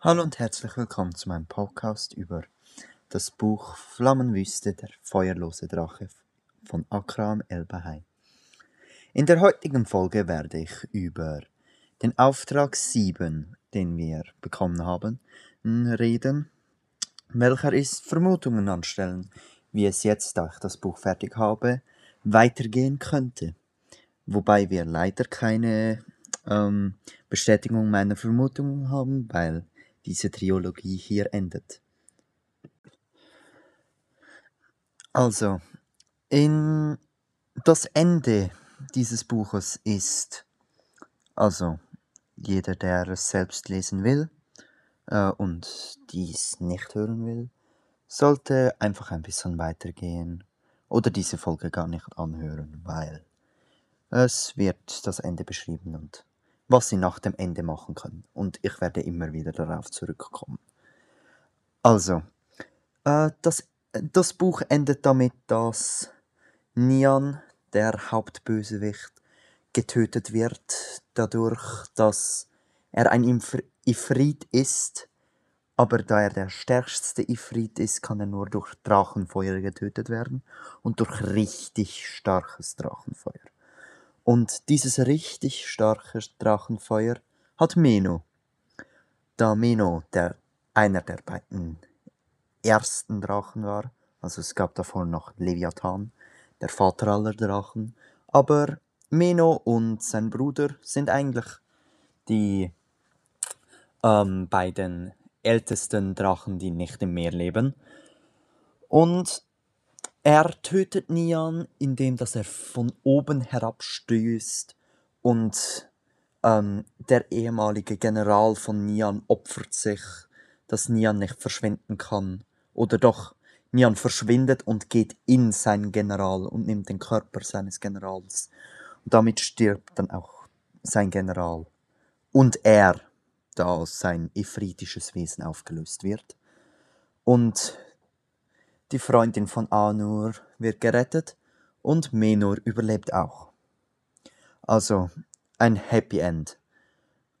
Hallo und herzlich willkommen zu meinem Podcast über das Buch Flammenwüste, der feuerlose Drache von Akram El-Bahai. In der heutigen Folge werde ich über den Auftrag 7, den wir bekommen haben, reden, welcher ist Vermutungen anstellen, wie es jetzt, da ich das Buch fertig habe, weitergehen könnte. Wobei wir leider keine ähm, Bestätigung meiner Vermutungen haben, weil diese Trilogie hier endet. Also, in das Ende dieses Buches ist, also jeder, der es selbst lesen will äh, und dies nicht hören will, sollte einfach ein bisschen weitergehen oder diese Folge gar nicht anhören, weil es wird das Ende beschrieben und was sie nach dem Ende machen können. Und ich werde immer wieder darauf zurückkommen. Also, äh, das, das Buch endet damit, dass Nian, der Hauptbösewicht, getötet wird, dadurch, dass er ein Ifrit ist, aber da er der stärkste Ifrit ist, kann er nur durch Drachenfeuer getötet werden und durch richtig starkes Drachenfeuer. Und dieses richtig starke Drachenfeuer hat Meno. Da Meno der, einer der beiden ersten Drachen war, also es gab davor noch Leviathan, der Vater aller Drachen, aber Meno und sein Bruder sind eigentlich die ähm, beiden ältesten Drachen, die nicht im Meer leben. Und er tötet Nian, indem dass er von oben herabstößt und ähm, der ehemalige General von Nian opfert sich, dass Nian nicht verschwinden kann. Oder doch, Nian verschwindet und geht in seinen General und nimmt den Körper seines Generals. Und damit stirbt dann auch sein General. Und er, da sein ifritisches Wesen aufgelöst wird. Und die Freundin von Anur wird gerettet und Menor überlebt auch. Also ein Happy End.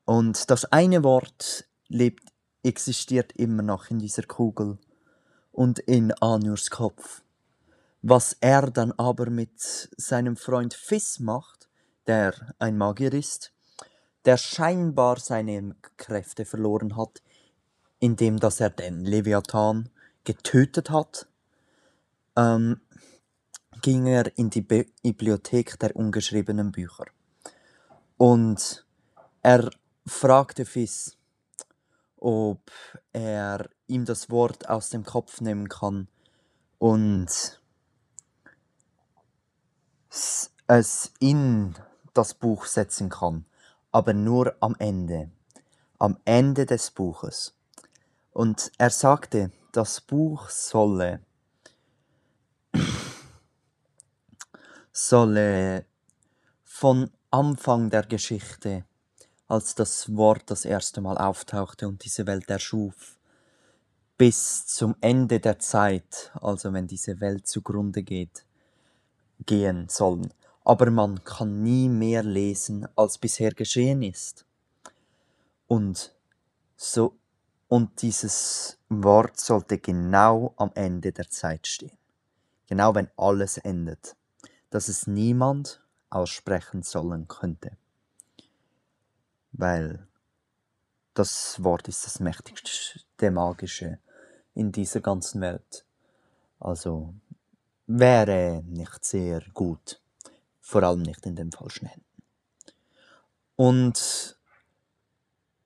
Und das eine Wort lebt, existiert immer noch in dieser Kugel und in Anurs Kopf. Was er dann aber mit seinem Freund Fiss macht, der ein Magier ist, der scheinbar seine Kräfte verloren hat, indem dass er den Leviathan getötet hat ähm, ging er in die Bibliothek der ungeschriebenen Bücher. Und er fragte Fis, ob er ihm das Wort aus dem Kopf nehmen kann und es in das Buch setzen kann, aber nur am Ende, am Ende des Buches. Und er sagte, das Buch solle solle von Anfang der Geschichte, als das Wort das erste Mal auftauchte und diese Welt erschuf, bis zum Ende der Zeit, also wenn diese Welt zugrunde geht, gehen sollen. Aber man kann nie mehr lesen, als bisher geschehen ist. Und so, und dieses Wort sollte genau am Ende der Zeit stehen. Genau wenn alles endet dass es niemand aussprechen sollen könnte. Weil das Wort ist das mächtigste Magische in dieser ganzen Welt. Also wäre nicht sehr gut. Vor allem nicht in den falschen Händen. Und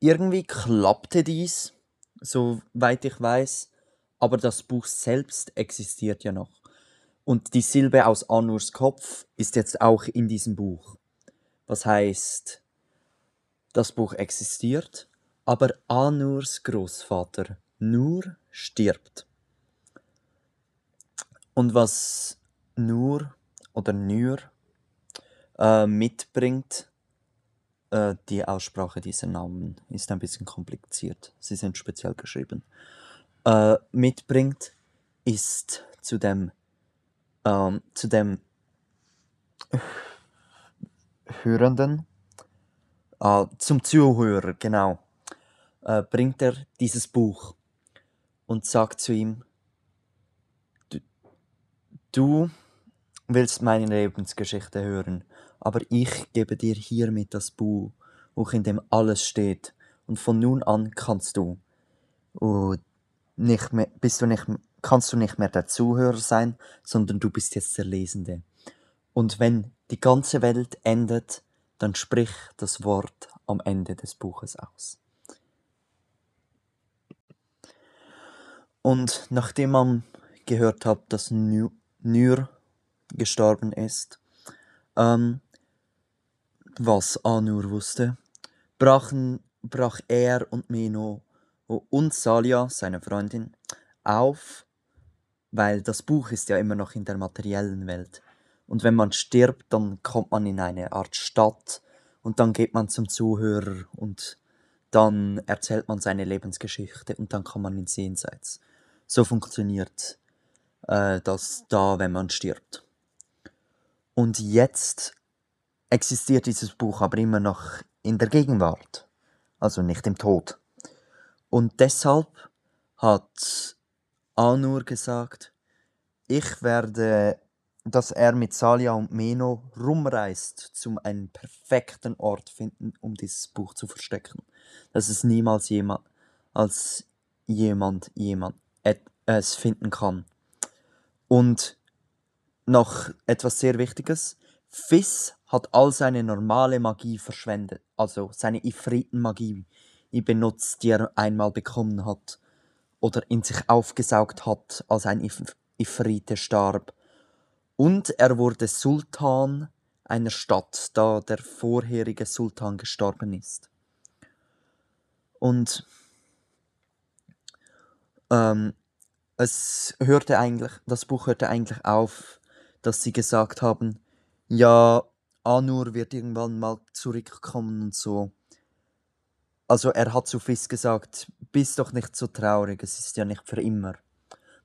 irgendwie klappte dies, soweit ich weiß, aber das Buch selbst existiert ja noch. Und die Silbe aus Anurs Kopf ist jetzt auch in diesem Buch. Was heißt, das Buch existiert, aber Anurs Großvater Nur stirbt. Und was Nur oder Nur äh, mitbringt, äh, die Aussprache dieser Namen ist ein bisschen kompliziert. Sie sind speziell geschrieben. Äh, mitbringt, ist zu dem ähm, zu dem Hörenden, äh, zum Zuhörer, genau, äh, bringt er dieses Buch und sagt zu ihm, du, du willst meine Lebensgeschichte hören, aber ich gebe dir hiermit das Buch, in dem alles steht, und von nun an kannst du. Und nicht mehr, bist du nicht, kannst du nicht mehr der Zuhörer sein, sondern du bist jetzt der Lesende. Und wenn die ganze Welt endet, dann sprich das Wort am Ende des Buches aus. Und nachdem man gehört hat, dass Nur gestorben ist, ähm, was Anur wusste, brachen, brach er und Meno und Salia, seine Freundin, auf, weil das Buch ist ja immer noch in der materiellen Welt. Und wenn man stirbt, dann kommt man in eine Art Stadt und dann geht man zum Zuhörer und dann erzählt man seine Lebensgeschichte und dann kann man ins Jenseits. So funktioniert äh, das da, wenn man stirbt. Und jetzt existiert dieses Buch aber immer noch in der Gegenwart, also nicht im Tod. Und deshalb hat Anur gesagt, ich werde, dass er mit Salia und Meno rumreist, zum einen perfekten Ort finden, um dieses Buch zu verstecken. Dass es niemals jemand als jemand jemand es finden kann. Und noch etwas sehr Wichtiges. Fizz hat all seine normale Magie verschwendet, also seine Ifriten-Magie benutzt, die er einmal bekommen hat oder in sich aufgesaugt hat, als ein If Ifrite starb. Und er wurde Sultan einer Stadt, da der vorherige Sultan gestorben ist. Und ähm, es hörte eigentlich, das Buch hörte eigentlich auf, dass sie gesagt haben, ja, Anur wird irgendwann mal zurückkommen und so. Also er hat zu Fizz gesagt, bist doch nicht so traurig, es ist ja nicht für immer.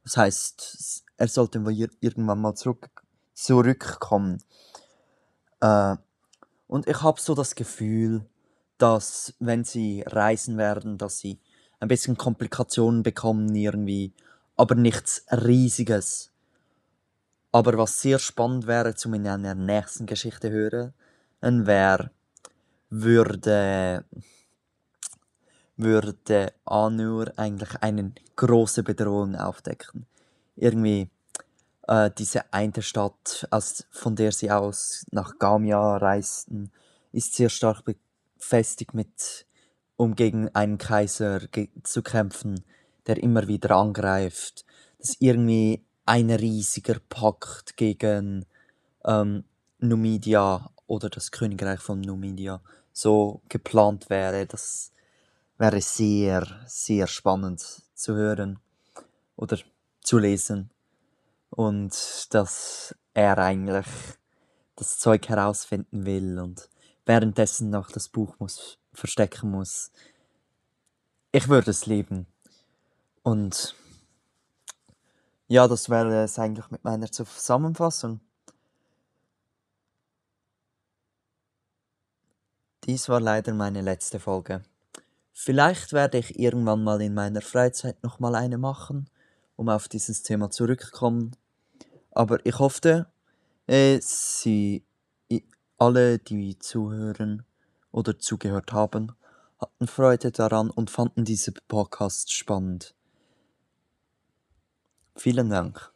Das heißt, er sollte irgendwann mal zurück, zurückkommen. Äh, und ich habe so das Gefühl, dass wenn sie reisen werden, dass sie ein bisschen Komplikationen bekommen irgendwie, aber nichts Riesiges. Aber was sehr spannend wäre, zum in einer nächsten Geschichte hören, wäre, würde würde Anur eigentlich eine große Bedrohung aufdecken. Irgendwie äh, diese eine Stadt, aus, von der sie aus nach Gamia reisten, ist sehr stark befestigt mit, um gegen einen Kaiser ge zu kämpfen, der immer wieder angreift. Das ist irgendwie ein riesiger Pakt gegen ähm, Numidia oder das Königreich von Numidia so geplant wäre, dass wäre sehr, sehr spannend zu hören oder zu lesen. Und dass er eigentlich das Zeug herausfinden will und währenddessen noch das Buch muss, verstecken muss. Ich würde es lieben. Und ja, das wäre es eigentlich mit meiner Zusammenfassung. Dies war leider meine letzte Folge. Vielleicht werde ich irgendwann mal in meiner Freizeit noch mal eine machen, um auf dieses Thema zurückzukommen. Aber ich hoffe, äh, Sie alle, die zuhören oder zugehört haben, hatten Freude daran und fanden diese Podcast spannend. Vielen Dank.